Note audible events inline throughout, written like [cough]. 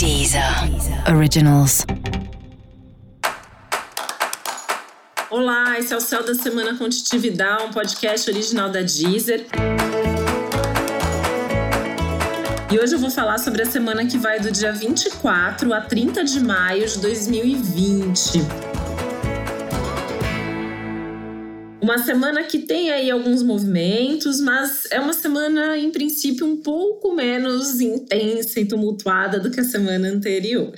Deezer Originals. Olá, esse é o Céu da Semana Contitividade, um podcast original da Deezer. E hoje eu vou falar sobre a semana que vai do dia 24 a 30 de maio de 2020. Uma semana que tem aí alguns movimentos, mas é uma semana, em princípio, um pouco menos intensa e tumultuada do que a semana anterior.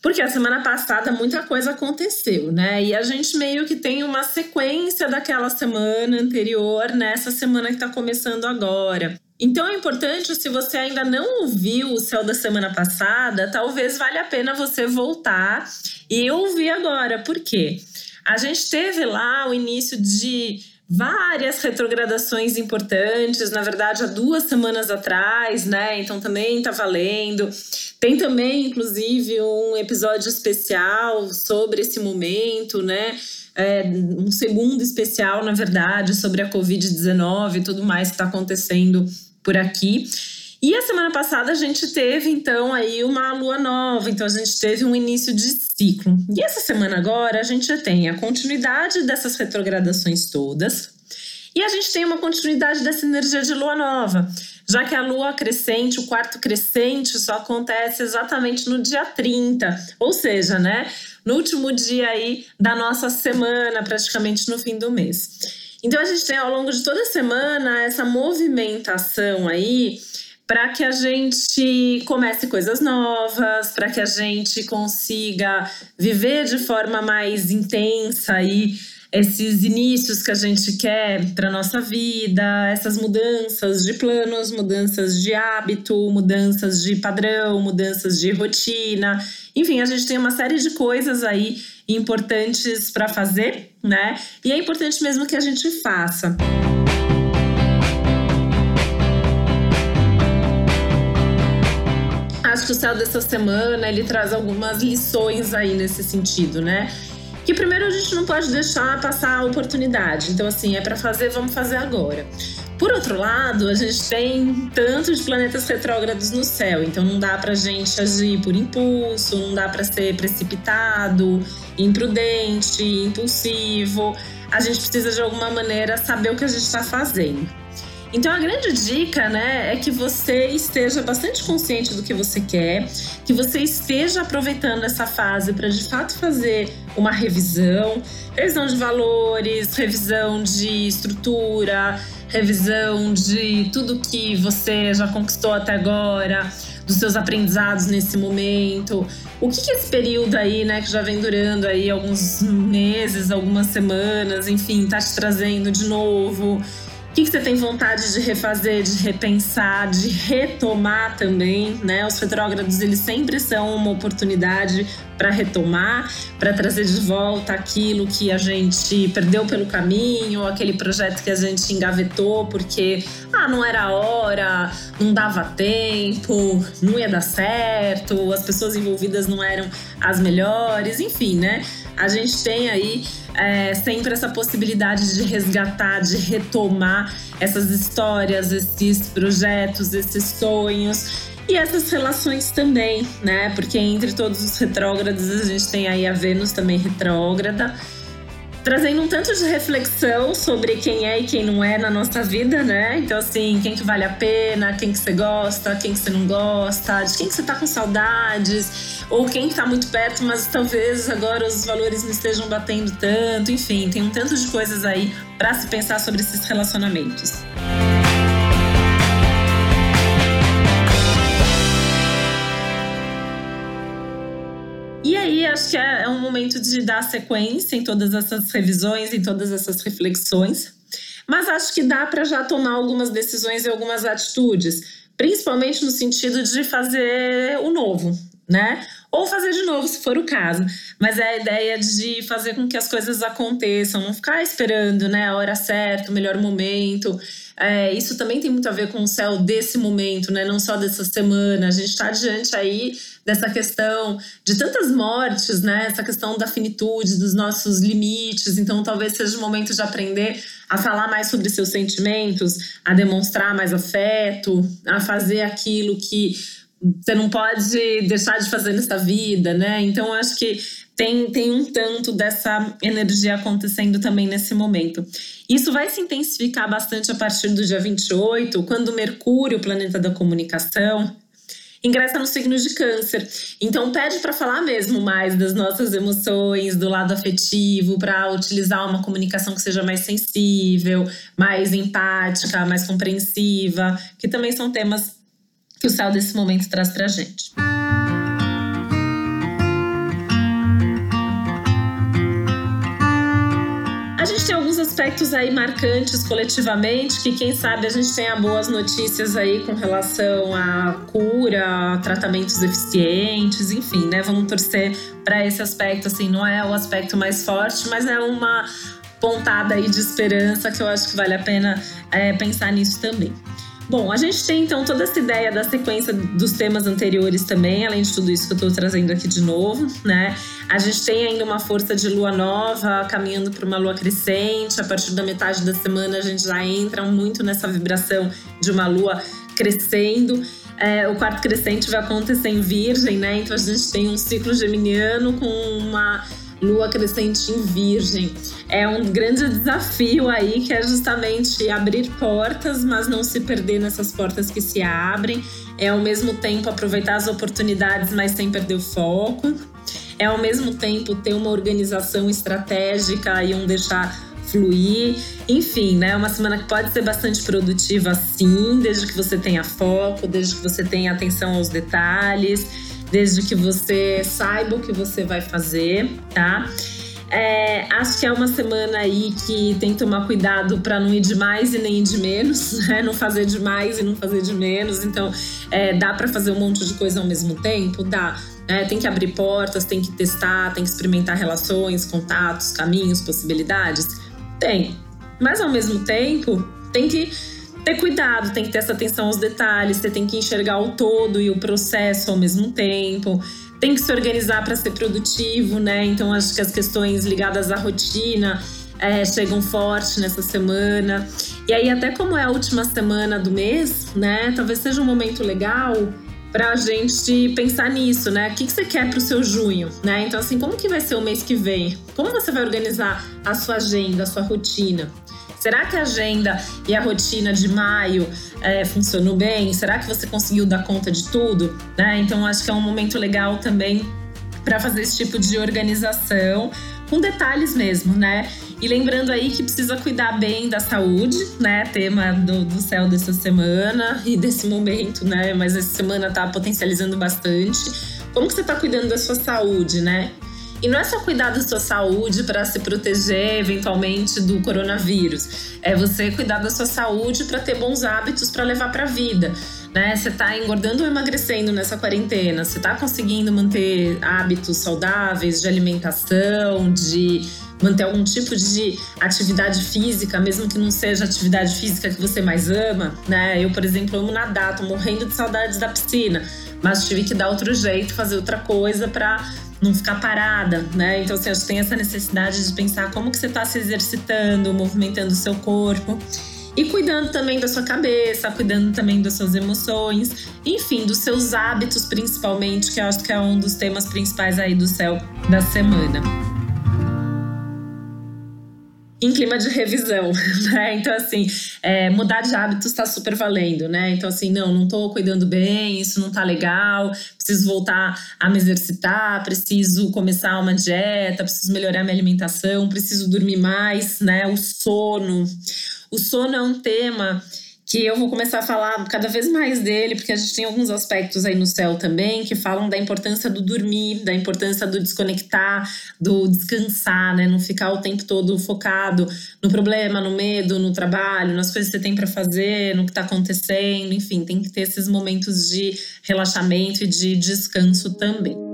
Porque a semana passada muita coisa aconteceu, né? E a gente meio que tem uma sequência daquela semana anterior nessa semana que está começando agora. Então é importante, se você ainda não ouviu o céu da semana passada, talvez valha a pena você voltar e ouvir agora. Por quê? A gente teve lá o início de várias retrogradações importantes, na verdade, há duas semanas atrás, né? Então também tá valendo. Tem também, inclusive, um episódio especial sobre esse momento, né? É, um segundo especial, na verdade, sobre a Covid-19 e tudo mais que está acontecendo por aqui. E a semana passada a gente teve então aí uma lua nova, então a gente teve um início de ciclo. E essa semana agora a gente tem a continuidade dessas retrogradações todas. E a gente tem uma continuidade dessa energia de lua nova, já que a lua crescente, o quarto crescente, só acontece exatamente no dia 30, ou seja, né, no último dia aí da nossa semana, praticamente no fim do mês. Então a gente tem ao longo de toda a semana essa movimentação aí para que a gente comece coisas novas, para que a gente consiga viver de forma mais intensa aí esses inícios que a gente quer para nossa vida, essas mudanças de planos, mudanças de hábito, mudanças de padrão, mudanças de rotina. Enfim, a gente tem uma série de coisas aí importantes para fazer, né? E é importante mesmo que a gente faça. acho que o céu dessa semana ele traz algumas lições aí nesse sentido, né? Que primeiro a gente não pode deixar passar a oportunidade. Então, assim, é para fazer, vamos fazer agora. Por outro lado, a gente tem tantos planetas retrógrados no céu, então não dá pra gente agir por impulso, não dá para ser precipitado, imprudente, impulsivo. A gente precisa de alguma maneira saber o que a gente está fazendo. Então a grande dica, né, é que você esteja bastante consciente do que você quer, que você esteja aproveitando essa fase para de fato fazer uma revisão, revisão de valores, revisão de estrutura, revisão de tudo que você já conquistou até agora, dos seus aprendizados nesse momento. O que, que esse período aí, né, que já vem durando aí alguns meses, algumas semanas, enfim, tá te trazendo de novo? Que, que você tem vontade de refazer, de repensar, de retomar também, né? Os retrógrados, eles sempre são uma oportunidade para retomar, para trazer de volta aquilo que a gente perdeu pelo caminho, aquele projeto que a gente engavetou porque ah, não era a hora, não dava tempo, não ia dar certo, as pessoas envolvidas não eram as melhores, enfim, né? A gente tem aí é, sempre essa possibilidade de resgatar, de retomar essas histórias, esses projetos, esses sonhos e essas relações também, né? Porque entre todos os retrógrados a gente tem aí a Vênus também retrógrada trazendo um tanto de reflexão sobre quem é e quem não é na nossa vida, né? Então, assim, quem que vale a pena, quem que você gosta, quem que você não gosta, de quem que você tá com saudades, ou quem que tá muito perto, mas talvez agora os valores não estejam batendo tanto. Enfim, tem um tanto de coisas aí para se pensar sobre esses relacionamentos. Acho que é, é um momento de dar sequência em todas essas revisões, em todas essas reflexões. Mas acho que dá para já tomar algumas decisões e algumas atitudes, principalmente no sentido de fazer o novo, né? Ou fazer de novo, se for o caso. Mas é a ideia de fazer com que as coisas aconteçam, não ficar esperando, né, a hora certa, o melhor momento. É, isso também tem muito a ver com o céu desse momento, né? Não só dessa semana. A gente está diante aí dessa questão de tantas mortes, né? Essa questão da finitude, dos nossos limites. Então, talvez seja o momento de aprender a falar mais sobre seus sentimentos, a demonstrar mais afeto, a fazer aquilo que você não pode deixar de fazer nessa vida, né? Então, acho que tem, tem um tanto dessa energia acontecendo também nesse momento. Isso vai se intensificar bastante a partir do dia 28, quando Mercúrio, o planeta da comunicação, ingressa no signo de câncer. Então pede para falar mesmo mais das nossas emoções, do lado afetivo, para utilizar uma comunicação que seja mais sensível, mais empática, mais compreensiva, que também são temas que o céu desse momento traz para gente. A gente tem alguns aspectos aí marcantes coletivamente, que quem sabe a gente tenha boas notícias aí com relação à cura, tratamentos eficientes, enfim, né? Vamos torcer para esse aspecto, assim, não é o aspecto mais forte, mas é uma pontada aí de esperança que eu acho que vale a pena é, pensar nisso também. Bom, a gente tem então toda essa ideia da sequência dos temas anteriores também, além de tudo isso que eu estou trazendo aqui de novo, né? A gente tem ainda uma força de lua nova caminhando para uma lua crescente. A partir da metade da semana a gente já entra muito nessa vibração de uma lua crescendo. É, o quarto crescente vai acontecer em Virgem, né? Então a gente tem um ciclo geminiano com uma lua crescente em Virgem. É um grande desafio aí que é justamente abrir portas, mas não se perder nessas portas que se abrem. É ao mesmo tempo aproveitar as oportunidades, mas sem perder o foco. É ao mesmo tempo ter uma organização estratégica e um deixar fluir. Enfim, né? Uma semana que pode ser bastante produtiva, sim, desde que você tenha foco, desde que você tenha atenção aos detalhes desde que você saiba o que você vai fazer, tá? É, acho que é uma semana aí que tem que tomar cuidado para não ir de mais e nem ir de menos, [laughs] né? Não fazer de mais e não fazer de menos. Então, é, dá para fazer um monte de coisa ao mesmo tempo? Dá. É, tem que abrir portas, tem que testar, tem que experimentar relações, contatos, caminhos, possibilidades? Tem. Mas ao mesmo tempo, tem que ter cuidado, tem que ter essa atenção aos detalhes, você tem que enxergar o todo e o processo ao mesmo tempo. Tem que se organizar para ser produtivo, né? Então acho que as questões ligadas à rotina é, chegam forte nessa semana. E aí, até como é a última semana do mês, né? Talvez seja um momento legal para a gente pensar nisso, né? O que, que você quer para o seu junho, né? Então, assim, como que vai ser o mês que vem? Como você vai organizar a sua agenda, a sua rotina? Será que a agenda e a rotina de maio é, funcionou bem? Será que você conseguiu dar conta de tudo? Né? Então, acho que é um momento legal também para fazer esse tipo de organização, com detalhes mesmo, né? E lembrando aí que precisa cuidar bem da saúde, né? Tema do, do céu dessa semana e desse momento, né? Mas essa semana tá potencializando bastante. Como que você tá cuidando da sua saúde, né? E não é só cuidar da sua saúde para se proteger eventualmente do coronavírus. É você cuidar da sua saúde para ter bons hábitos para levar para a vida. Né? Você está engordando ou emagrecendo nessa quarentena? Você está conseguindo manter hábitos saudáveis de alimentação, de manter algum tipo de atividade física, mesmo que não seja atividade física que você mais ama, né? Eu, por exemplo, amo nadar, tô morrendo de saudades da piscina, mas tive que dar outro jeito, fazer outra coisa para não ficar parada, né? Então, assim, acho que tem essa necessidade de pensar como que você está se exercitando, movimentando o seu corpo. E cuidando também da sua cabeça, cuidando também das suas emoções, enfim, dos seus hábitos principalmente, que eu acho que é um dos temas principais aí do céu da semana em clima de revisão, [laughs] né? Então, assim, é, mudar de hábitos está super valendo, né? Então, assim, não, não estou cuidando bem, isso não está legal, preciso voltar a me exercitar, preciso começar uma dieta, preciso melhorar minha alimentação, preciso dormir mais, né? O sono. O sono é um tema que eu vou começar a falar cada vez mais dele, porque a gente tem alguns aspectos aí no céu também que falam da importância do dormir, da importância do desconectar, do descansar, né? Não ficar o tempo todo focado no problema, no medo, no trabalho, nas coisas que você tem para fazer, no que está acontecendo, enfim, tem que ter esses momentos de relaxamento e de descanso também.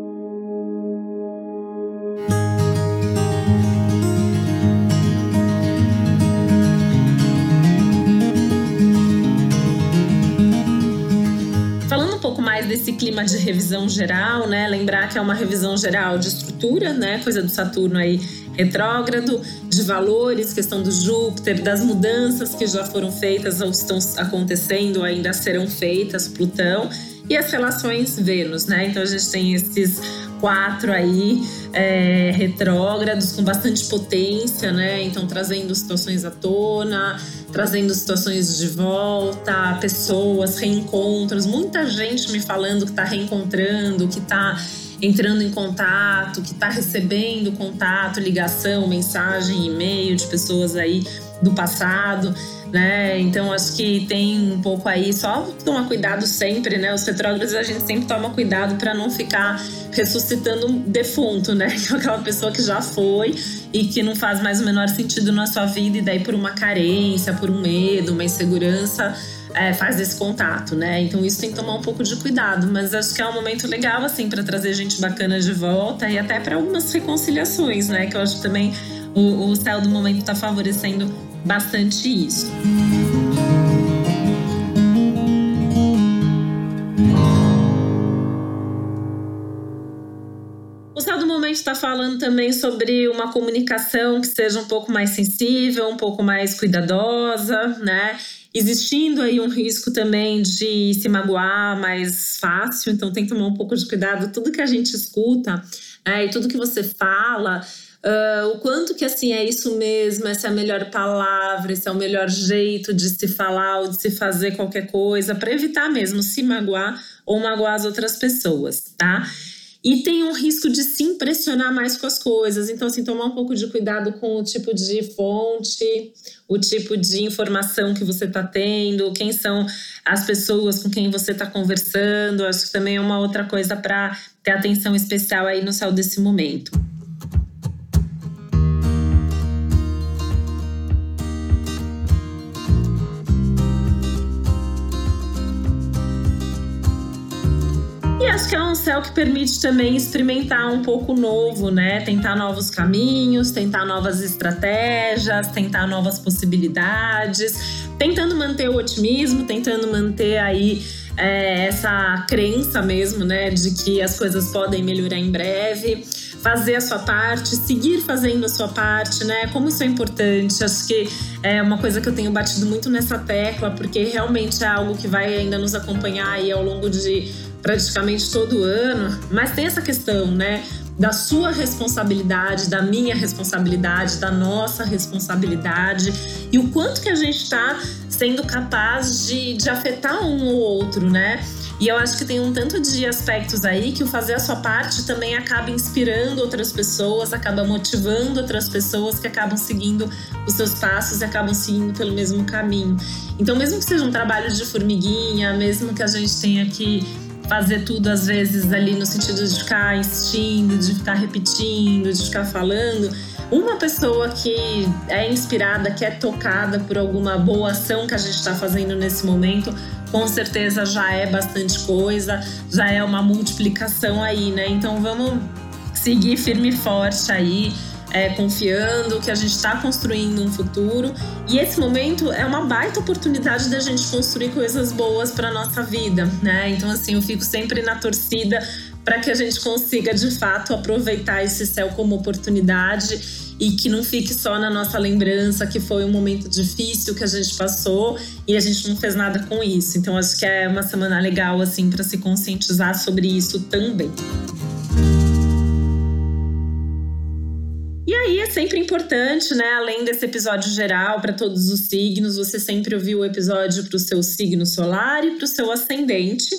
Desse clima de revisão geral, né? Lembrar que é uma revisão geral de estrutura, né? Coisa do Saturno aí retrógrado, de valores, questão do Júpiter, das mudanças que já foram feitas ou estão acontecendo, ainda serão feitas, Plutão. e as relações Vênus, né? Então a gente tem esses quatro aí é, retrógrados com bastante potência, né? Então trazendo situações à tona, trazendo situações de volta, pessoas, reencontros, muita gente me falando que está reencontrando, que está entrando em contato, que está recebendo contato, ligação, mensagem, e-mail de pessoas aí do passado né? Então acho que tem um pouco aí, só tomar cuidado sempre, né? Os retrógrados a gente sempre toma cuidado para não ficar ressuscitando um defunto, né? [laughs] Aquela pessoa que já foi e que não faz mais o menor sentido na sua vida, e daí por uma carência, por um medo, uma insegurança. É, faz esse contato, né? Então isso tem que tomar um pouco de cuidado, mas acho que é um momento legal assim para trazer gente bacana de volta e até para algumas reconciliações, né? Que eu acho que também o, o céu do momento está favorecendo bastante isso. Está falando também sobre uma comunicação que seja um pouco mais sensível, um pouco mais cuidadosa, né? Existindo aí um risco também de se magoar mais fácil, então tem que tomar um pouco de cuidado. Tudo que a gente escuta né, e tudo que você fala Uh, o quanto que assim é isso mesmo, essa é a melhor palavra, esse é o melhor jeito de se falar ou de se fazer qualquer coisa, para evitar mesmo se magoar ou magoar as outras pessoas, tá? E tem um risco de se impressionar mais com as coisas. Então, assim, tomar um pouco de cuidado com o tipo de fonte, o tipo de informação que você está tendo, quem são as pessoas com quem você está conversando. Acho que também é uma outra coisa para ter atenção especial aí no céu desse momento. É céu que permite também experimentar um pouco novo, né? Tentar novos caminhos, tentar novas estratégias, tentar novas possibilidades, tentando manter o otimismo, tentando manter aí é, essa crença mesmo, né, de que as coisas podem melhorar em breve fazer a sua parte, seguir fazendo a sua parte, né? Como isso é importante. Acho que é uma coisa que eu tenho batido muito nessa tecla, porque realmente é algo que vai ainda nos acompanhar aí ao longo de praticamente todo ano, mas tem essa questão, né? Da sua responsabilidade, da minha responsabilidade, da nossa responsabilidade e o quanto que a gente está sendo capaz de, de afetar um ou outro, né? E eu acho que tem um tanto de aspectos aí que o fazer a sua parte também acaba inspirando outras pessoas, acaba motivando outras pessoas que acabam seguindo os seus passos e acabam seguindo pelo mesmo caminho. Então, mesmo que seja um trabalho de formiguinha, mesmo que a gente tenha que fazer tudo às vezes ali no sentido de ficar insistindo, de ficar repetindo, de ficar falando. Uma pessoa que é inspirada, que é tocada por alguma boa ação que a gente está fazendo nesse momento, com certeza já é bastante coisa, já é uma multiplicação aí, né? Então vamos seguir firme e forte aí é, confiando que a gente está construindo um futuro. E esse momento é uma baita oportunidade da gente construir coisas boas para nossa vida, né? Então, assim, eu fico sempre na torcida para que a gente consiga de fato aproveitar esse céu como oportunidade e que não fique só na nossa lembrança que foi um momento difícil que a gente passou e a gente não fez nada com isso. Então acho que é uma semana legal assim para se conscientizar sobre isso também. E aí é sempre importante, né? Além desse episódio geral para todos os signos, você sempre ouviu o episódio para o seu signo solar e para o seu ascendente.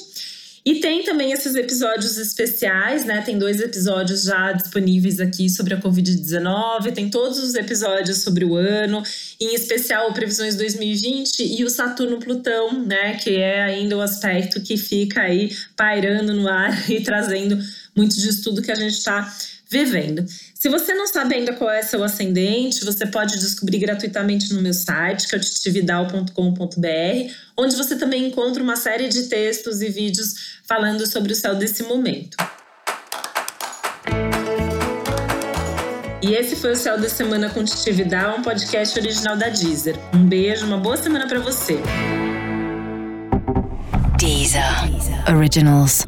E tem também esses episódios especiais, né? Tem dois episódios já disponíveis aqui sobre a Covid-19, tem todos os episódios sobre o ano, em especial Previsões 2020 e o Saturno-Plutão, né? Que é ainda o aspecto que fica aí pairando no ar [laughs] e trazendo muito de estudo que a gente está vivendo. Se você não sabe ainda qual é seu ascendente, você pode descobrir gratuitamente no meu site, que é o titividal.com.br, onde você também encontra uma série de textos e vídeos falando sobre o céu desse momento. E esse foi o Céu da Semana com Titividal, um podcast original da Deezer. Um beijo, uma boa semana para você. Deezer. Originals.